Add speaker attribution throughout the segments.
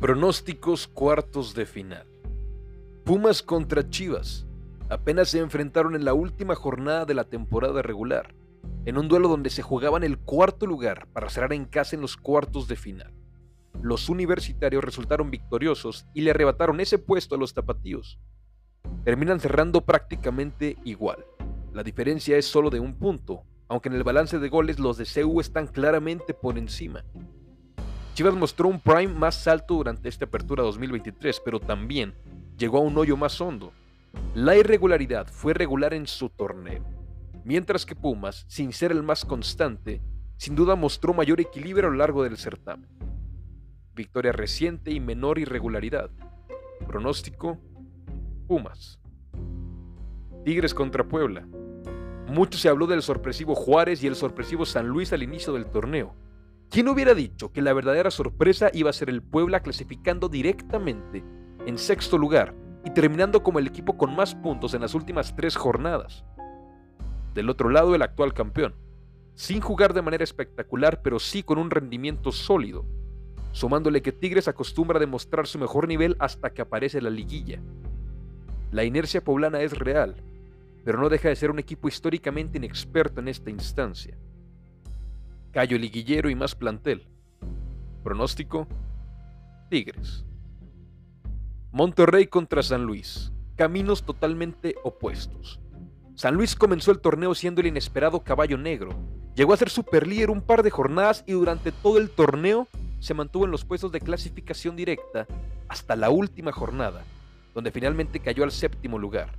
Speaker 1: Pronósticos cuartos de final. Pumas contra Chivas. Apenas se enfrentaron en la última jornada de la temporada regular, en un duelo donde se jugaban el cuarto lugar para cerrar en casa en los cuartos de final. Los universitarios resultaron victoriosos y le arrebataron ese puesto a los tapatíos. Terminan cerrando prácticamente igual. La diferencia es solo de un punto, aunque en el balance de goles los de CU están claramente por encima. Chivas mostró un prime más alto durante esta apertura 2023, pero también llegó a un hoyo más hondo. La irregularidad fue regular en su torneo, mientras que Pumas, sin ser el más constante, sin duda mostró mayor equilibrio a lo largo del certamen. Victoria reciente y menor irregularidad. Pronóstico: Pumas. Tigres contra Puebla. Mucho se habló del sorpresivo Juárez y el sorpresivo San Luis al inicio del torneo ¿Quién hubiera dicho que la verdadera sorpresa iba a ser el Puebla clasificando directamente en sexto lugar y terminando como el equipo con más puntos en las últimas tres jornadas? Del otro lado, el actual campeón, sin jugar de manera espectacular, pero sí con un rendimiento sólido, sumándole que Tigres acostumbra a demostrar su mejor nivel hasta que aparece la liguilla. La inercia poblana es real, pero no deja de ser un equipo históricamente inexperto en esta instancia. Cayo Liguillero y más plantel. Pronóstico: Tigres. Monterrey contra San Luis. Caminos totalmente opuestos. San Luis comenzó el torneo siendo el inesperado caballo negro. Llegó a ser superlíder un par de jornadas y durante todo el torneo se mantuvo en los puestos de clasificación directa hasta la última jornada, donde finalmente cayó al séptimo lugar.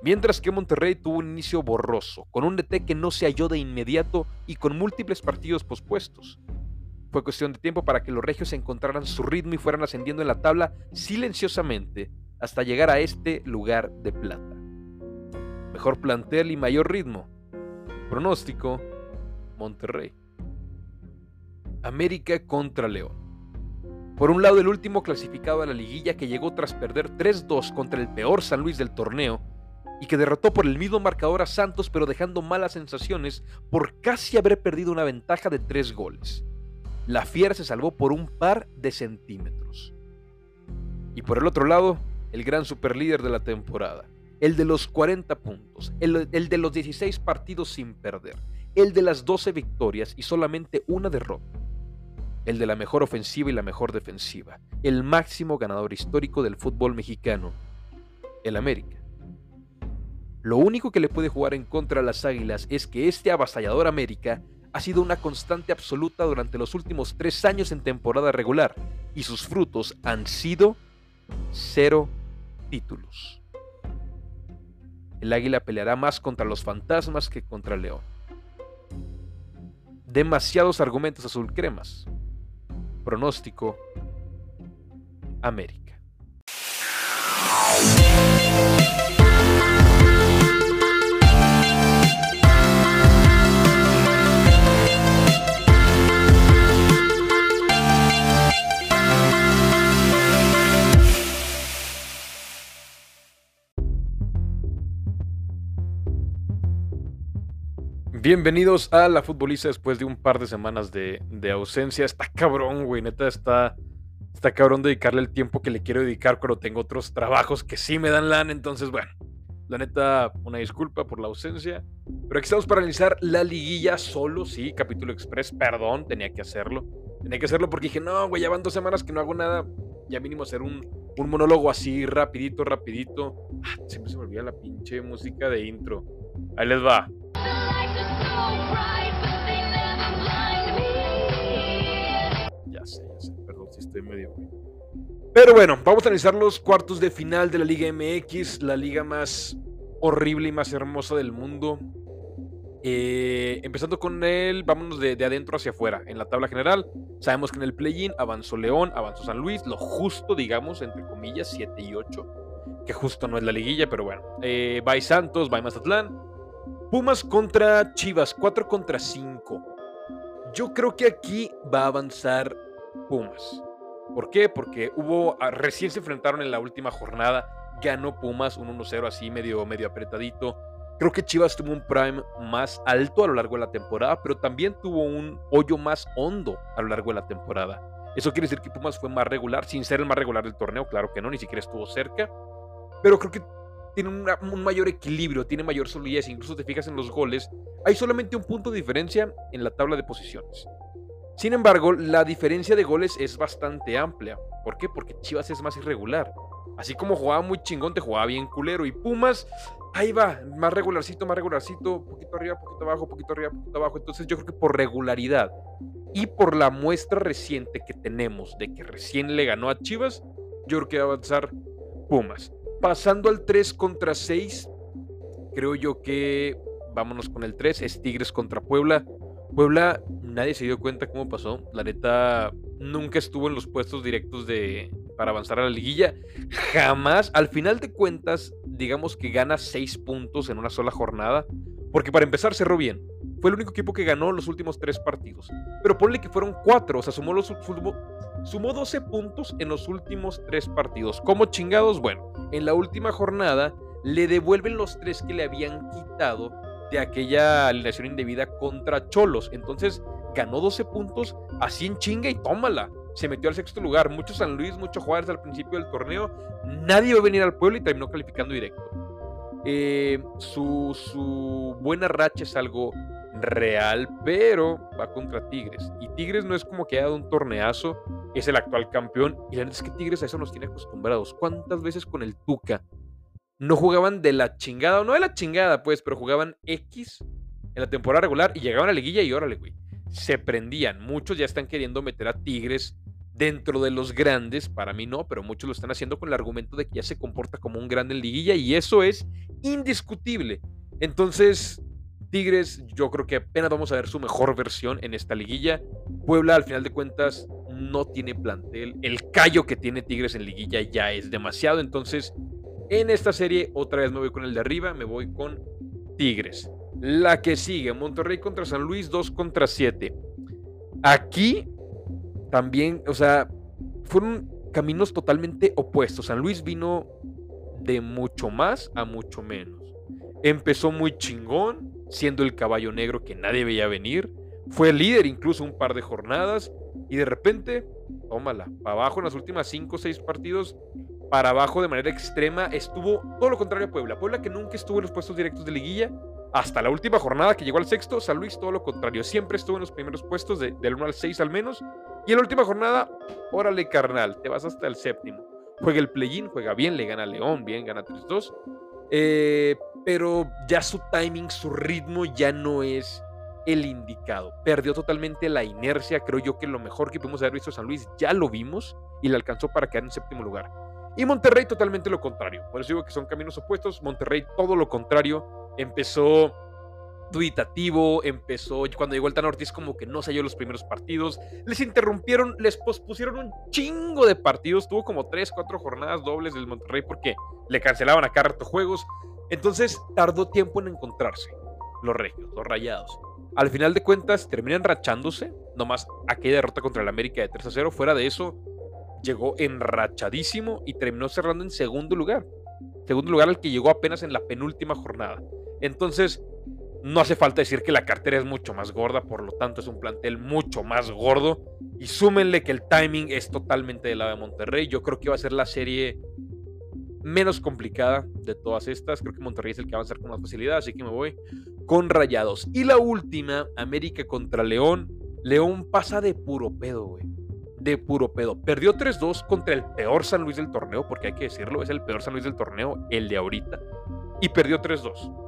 Speaker 1: Mientras que Monterrey tuvo un inicio borroso, con un DT que no se halló de inmediato y con múltiples partidos pospuestos. Fue cuestión de tiempo para que los regios encontraran su ritmo y fueran ascendiendo en la tabla silenciosamente hasta llegar a este lugar de plata. Mejor plantel y mayor ritmo. Pronóstico, Monterrey. América contra León. Por un lado, el último clasificado a la liguilla que llegó tras perder 3-2 contra el peor San Luis del torneo y que derrotó por el mismo marcador a Santos pero dejando malas sensaciones por casi haber perdido una ventaja de tres goles. La Fiera se salvó por un par de centímetros. Y por el otro lado, el gran superlíder de la temporada, el de los 40 puntos, el, el, de los 16 partidos sin perder, el de las 12 victorias y solamente una derrota, el de la mejor ofensiva y la mejor defensiva, el máximo ganador histórico del fútbol mexicano, el América. Lo único que le puede jugar en contra a las Águilas es que este avasallador América ha sido una constante absoluta durante los últimos tres años en temporada regular y sus frutos han sido cero títulos. El Águila peleará más contra los fantasmas que contra el León. Demasiados argumentos azul cremas. Pronóstico América. Bienvenidos a La Futbolista después de un par de semanas de, ausencia. Está cabrón, güey. Neta, está, está cabrón dedicarle el tiempo que le quiero dedicar cuando tengo otros trabajos que sí me dan lan. Entonces, bueno, la neta, una disculpa por la ausencia. Pero aquí estamos para analizar la liguilla solo, sí, capítulo express. Perdón, tenía que hacerlo. Tenía que hacerlo porque dije, no, güey, ya van dos semanas que no hago nada. Ya mínimo hacer un, un monólogo así, rapidito, rapidito. Ah, siempre se me olvida la pinche música de intro. Ahí les va. Ya sé, ya sé, perdón si estoy medio. Pero bueno, vamos a analizar los cuartos de final de la Liga MX, la liga más horrible y más hermosa del mundo. Eh, empezando con él, vámonos de, de, adentro hacia afuera. En la tabla general, sabemos que en el play-in avanzó León, avanzó San Luis, lo justo, digamos, entre comillas, 7 y 8. Que justo no es la liguilla, pero bueno. Eh, Santos, by Mazatlán, Pumas contra Chivas, 4 contra 5. Yo creo que aquí va a avanzar Pumas. ¿Por qué? Porque hubo, ah, recién se enfrentaron en la última jornada, ganó Pumas un 1-0 así medio, medio apretadito. Creo que Chivas tuvo un prime más alto a lo largo de la temporada, pero también tuvo un hoyo más hondo a lo largo de la temporada. ¿Eso quiere decir que Pumas fue más regular? Sin ser el más regular del torneo, claro que no, ni siquiera estuvo cerca. Pero creo que tiene un mayor equilibrio, tiene mayor solidez. Incluso te fijas en los goles, hay solamente un punto de diferencia en la tabla de posiciones. Sin embargo, la diferencia de goles es bastante amplia. ¿Por qué? Porque Chivas es más irregular. Así como jugaba muy chingón, te jugaba bien culero. Y Pumas, ahí va, más regularcito, más regularcito, poquito arriba, poquito abajo, poquito arriba, poquito abajo. Entonces yo creo que por regularidad y por la muestra reciente que tenemos de que recién le ganó a Chivas, yo creo que va a avanzar Pumas. Pasando al 3 contra 6, creo yo que vámonos con el 3, es Tigres contra Puebla. Puebla, nadie se dio cuenta cómo pasó. La neta, nunca estuvo en los puestos directos de, para avanzar a la liguilla. Jamás, al final de cuentas, digamos que gana 6 puntos en una sola jornada. Porque para empezar cerró bien. Fue el único equipo que ganó los últimos 3 partidos. Pero ponle que fueron 4, o sea, sumó, los, sumó 12 puntos en los últimos 3 partidos. ¿Cómo chingados? Bueno, en la última jornada le devuelven los 3 que le habían quitado de aquella alineación indebida contra Cholos. Entonces ganó 12 puntos así en chinga y tómala. Se metió al sexto lugar. Mucho San Luis, mucho Juárez al principio del torneo. Nadie va a venir al pueblo y terminó calificando directo. Eh, su buena racha es algo real, pero va contra Tigres. Y Tigres no es como que haya dado un torneazo, es el actual campeón. Y la verdad es que Tigres a eso nos tiene acostumbrados. ¿Cuántas veces con el Tuca no jugaban de la chingada, o no de la chingada, pues, pero jugaban X en la temporada regular y llegaban a la liguilla y órale, güey. Se prendían. Muchos ya están queriendo meter a Tigres dentro de los grandes. Para mí no, pero muchos lo están haciendo con el argumento de que ya se comporta como un grande en liguilla y eso es indiscutible. Entonces, Tigres, yo creo que apenas vamos a ver su mejor versión en esta liguilla. Puebla, al final de cuentas, no tiene plantel. El callo que tiene Tigres en liguilla ya es demasiado. Entonces, en esta serie, otra vez me voy con el de arriba, me voy con Tigres. La que sigue, Monterrey contra San Luis, 2 contra 7. Aquí también, o sea, fueron caminos totalmente opuestos. San Luis vino de mucho más a mucho menos. Empezó muy chingón, siendo el caballo negro que nadie veía venir. Fue líder incluso un par de jornadas y de repente, tómala, para abajo en las últimas 5 o 6 partidos, para abajo de manera extrema. Estuvo todo lo contrario a Puebla. Puebla que nunca estuvo en los puestos directos de liguilla. Hasta la última jornada que llegó al sexto, San Luis todo lo contrario. Siempre estuvo en los primeros puestos, de, del 1 al 6 al menos. Y en la última jornada, órale carnal, te vas hasta el séptimo. Juega el play-in, juega bien, le gana a León, bien, gana 3-2. Eh, pero ya su timing, su ritmo ya no es el indicado. Perdió totalmente la inercia. Creo yo que lo mejor que pudimos haber visto San Luis ya lo vimos y le alcanzó para quedar en séptimo lugar. Y Monterrey totalmente lo contrario. Por eso digo que son caminos opuestos. Monterrey todo lo contrario. Empezó duitativo, empezó cuando llegó el Tan Ortiz como que no salió los primeros partidos, les interrumpieron, les pospusieron un chingo de partidos, tuvo como 3, 4 jornadas dobles del Monterrey porque le cancelaban a cada juegos, entonces tardó tiempo en encontrarse los regios, los rayados. Al final de cuentas terminan rachándose, nomás aquella derrota contra el América de 3 a 0, fuera de eso llegó enrachadísimo y terminó cerrando en segundo lugar. Segundo lugar al que llegó apenas en la penúltima jornada. Entonces, no hace falta decir que la cartera es mucho más gorda, por lo tanto es un plantel mucho más gordo. Y súmenle que el timing es totalmente del lado de Monterrey. Yo creo que va a ser la serie menos complicada de todas estas. Creo que Monterrey es el que va a avanzar con más facilidad, así que me voy con Rayados. Y la última, América contra León. León pasa de puro pedo, güey de puro pedo. Perdió 3-2 contra el peor San Luis del torneo, porque hay que decirlo, es el peor San Luis del torneo, el de ahorita. Y perdió 3-2.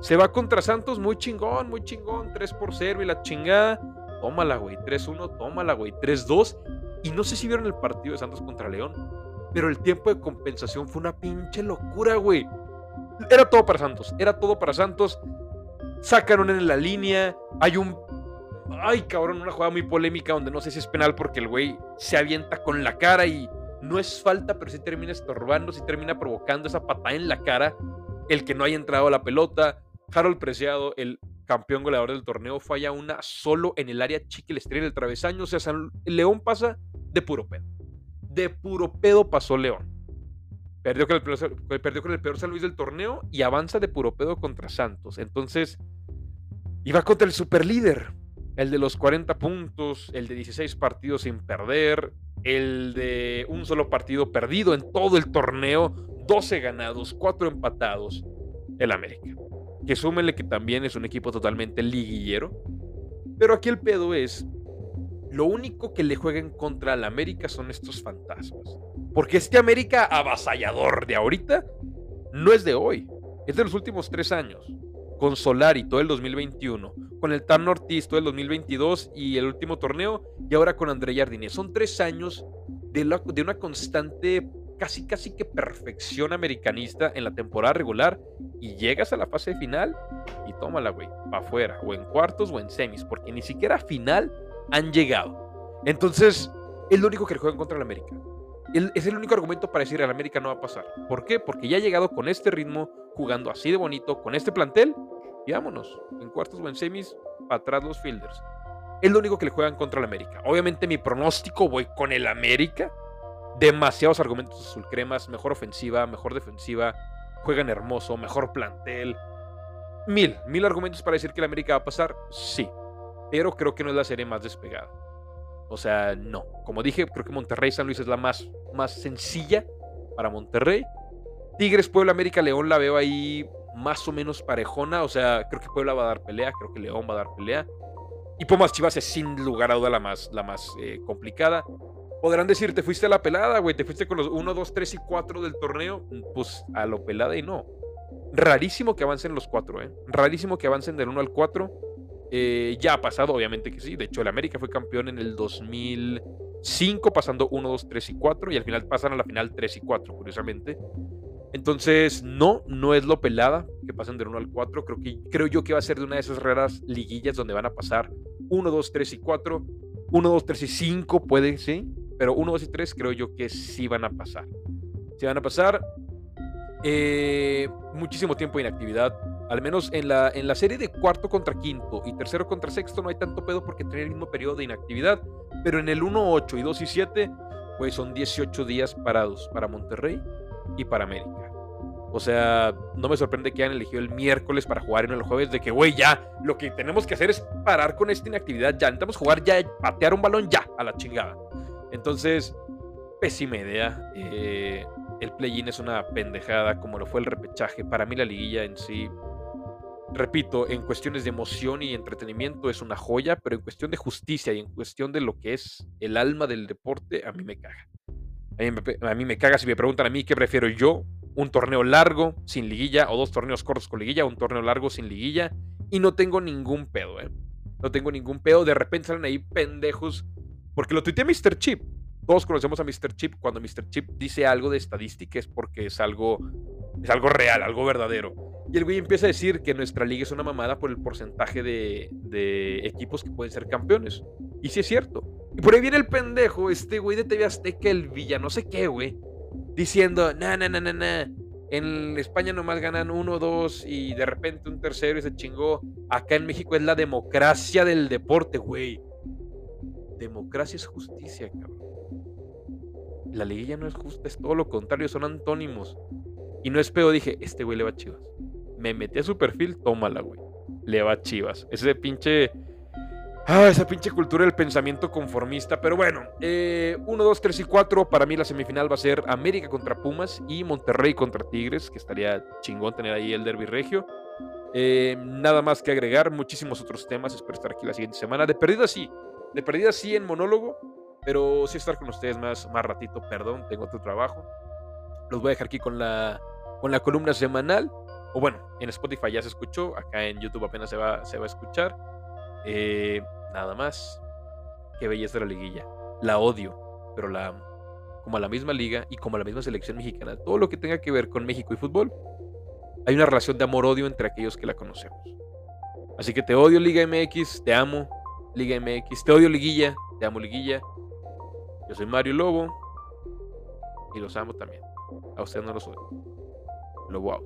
Speaker 1: Se va contra Santos, muy chingón, muy chingón, 3 por 0 y la chingada. Tómala, güey, 3-1, tómala, güey, 3-2. Y no sé si vieron el partido de Santos contra León, pero el tiempo de compensación fue una pinche locura, güey. Era todo para Santos, era todo para Santos. Sacaron en la línea, hay un ay cabrón, una jugada muy polémica donde no sé si es penal porque el güey se avienta con la cara y no es falta, pero sí termina estorbando, sí termina provocando esa patada en la cara, el que no haya entrado a la pelota. Harold Preciado, el campeón goleador del torneo, falla una solo en el área chica, le estrella el travesaño. O sea, el León pasa de puro pedo. De puro pedo pasó León. Perdió con, el, perdió con el peor San Luis del torneo y avanza de puro pedo contra Santos. Entonces, iba contra el superlíder El de los 40 puntos, el de 16 partidos sin perder, el de un solo partido perdido en todo el torneo, 12 ganados, 4 empatados, el América. Que súmenle que también es un equipo totalmente liguillero. Pero aquí el pedo es, lo único que le jueguen contra el América son estos fantasmas. Porque este América avasallador de ahorita no es de hoy, es de los últimos tres años. Con Solari todo el 2021, con el Tan Ortiz todo el 2022 y el último torneo, y ahora con André Jardine. Son tres años de, de una constante, casi casi que perfección americanista en la temporada regular, y llegas a la fase final y tómala, güey, para afuera, o en cuartos o en semis, porque ni siquiera final han llegado. Entonces, es lo único que juegan contra el América es el único argumento para decir al América no va a pasar. ¿Por qué? Porque ya ha llegado con este ritmo, jugando así de bonito, con este plantel, y vámonos, en cuartos o en semis, para atrás los fielders. Es lo único que le juegan contra el América. Obviamente mi pronóstico voy con el América. Demasiados argumentos azul cremas, mejor ofensiva, mejor defensiva, juegan hermoso, mejor plantel. Mil, mil argumentos para decir que el América va a pasar, sí. Pero creo que no es la serie más despegada. O sea, no. Como dije, creo que Monterrey San Luis es la más, más sencilla para Monterrey. Tigres, Puebla, América, León la veo ahí más o menos parejona. O sea, creo que Puebla va a dar pelea, creo que León va a dar pelea. Y Pumas Chivas es sin lugar a duda la más, la más eh, complicada. Podrán decir, te fuiste a la pelada, güey, te fuiste con los 1, 2, 3 y 4 del torneo. Pues a lo pelada y no. Rarísimo que avancen los 4, ¿eh? Rarísimo que avancen del 1 al 4. Eh, ya ha pasado, obviamente que sí. De hecho, el América fue campeón en el 2005, pasando 1, 2, 3 y 4. Y al final pasan a la final 3 y 4, curiosamente. Entonces, no, no es lo pelada que pasen del 1 al 4. Creo, que, creo yo que va a ser de una de esas raras liguillas donde van a pasar 1, 2, 3 y 4. 1, 2, 3 y 5 puede, sí. Pero 1, 2 y 3 creo yo que sí van a pasar. Sí van a pasar. Eh, muchísimo tiempo de inactividad al menos en la, en la serie de cuarto contra quinto y tercero contra sexto no hay tanto pedo porque tiene el mismo periodo de inactividad. Pero en el 1, 8 y 2 y 7, pues son 18 días parados para Monterrey y para América. O sea, no me sorprende que hayan elegido el miércoles para jugar en el jueves, de que, güey, ya, lo que tenemos que hacer es parar con esta inactividad ya. Necesitamos jugar ya, patear un balón ya, a la chingada. Entonces, pésima idea. Eh, el play-in es una pendejada, como lo fue el repechaje. Para mí la liguilla en sí repito, en cuestiones de emoción y entretenimiento es una joya, pero en cuestión de justicia y en cuestión de lo que es el alma del deporte, a mí me caga. A mí me, caga si me preguntan a mí qué prefiero yo, un torneo largo sin liguilla o dos torneos cortos con liguilla, un torneo largo sin liguilla y no tengo ningún pedo, ¿eh? No tengo ningún pedo, de repente salen ahí pendejos, porque lo tuiteé Mr. Chip. Todos conocemos a Mr. Chip. Cuando Mr. Chip dice algo de estadística es porque es algo, es algo real, algo verdadero. Y el güey empieza a decir que nuestra liga es una mamada por el porcentaje de, equipos que pueden ser campeones. Y sí es cierto. Y por ahí viene el pendejo, este güey de TV Azteca, el Villa, no sé qué, güey. Diciendo, na, na, na, na, na. En España nomás ganan uno, dos y de repente un tercero y se chingó. Acá en México es la democracia del deporte, güey. Democracia es justicia, cabrón. La liguilla no es justa, es todo lo contrario, son antónimos. Y no es peor, dije, este güey le va a chivas me metí a su perfil, tómala, güey. Le va chivas. Ese pinche. Ah, esa pinche cultura del pensamiento conformista. Pero bueno, 1, 2, 3 y 4. Para mí la semifinal va a ser América contra Pumas y Monterrey contra Tigres, que estaría chingón tener ahí el derby regio. Eh, nada más que agregar, muchísimos otros temas. Espero estar aquí la siguiente semana. De perdida sí, de perdida sí en monólogo, pero sí estar con ustedes más, más ratito. Perdón, tengo otro trabajo. Los voy a dejar aquí con la, con la columna semanal. O bueno, en Spotify ya se escuchó, acá en YouTube apenas se va, se va a escuchar. Eh, nada más. Qué belleza la liguilla. La odio, pero la amo. Como a la misma liga y como a la misma selección mexicana. Todo lo que tenga que ver con México y fútbol, hay una relación de amor-odio entre aquellos que la conocemos. Así que te odio Liga MX, te amo Liga MX, te odio Liguilla, te amo Liguilla. Yo soy Mario Lobo y los amo también. A usted no los odio. Lobo out.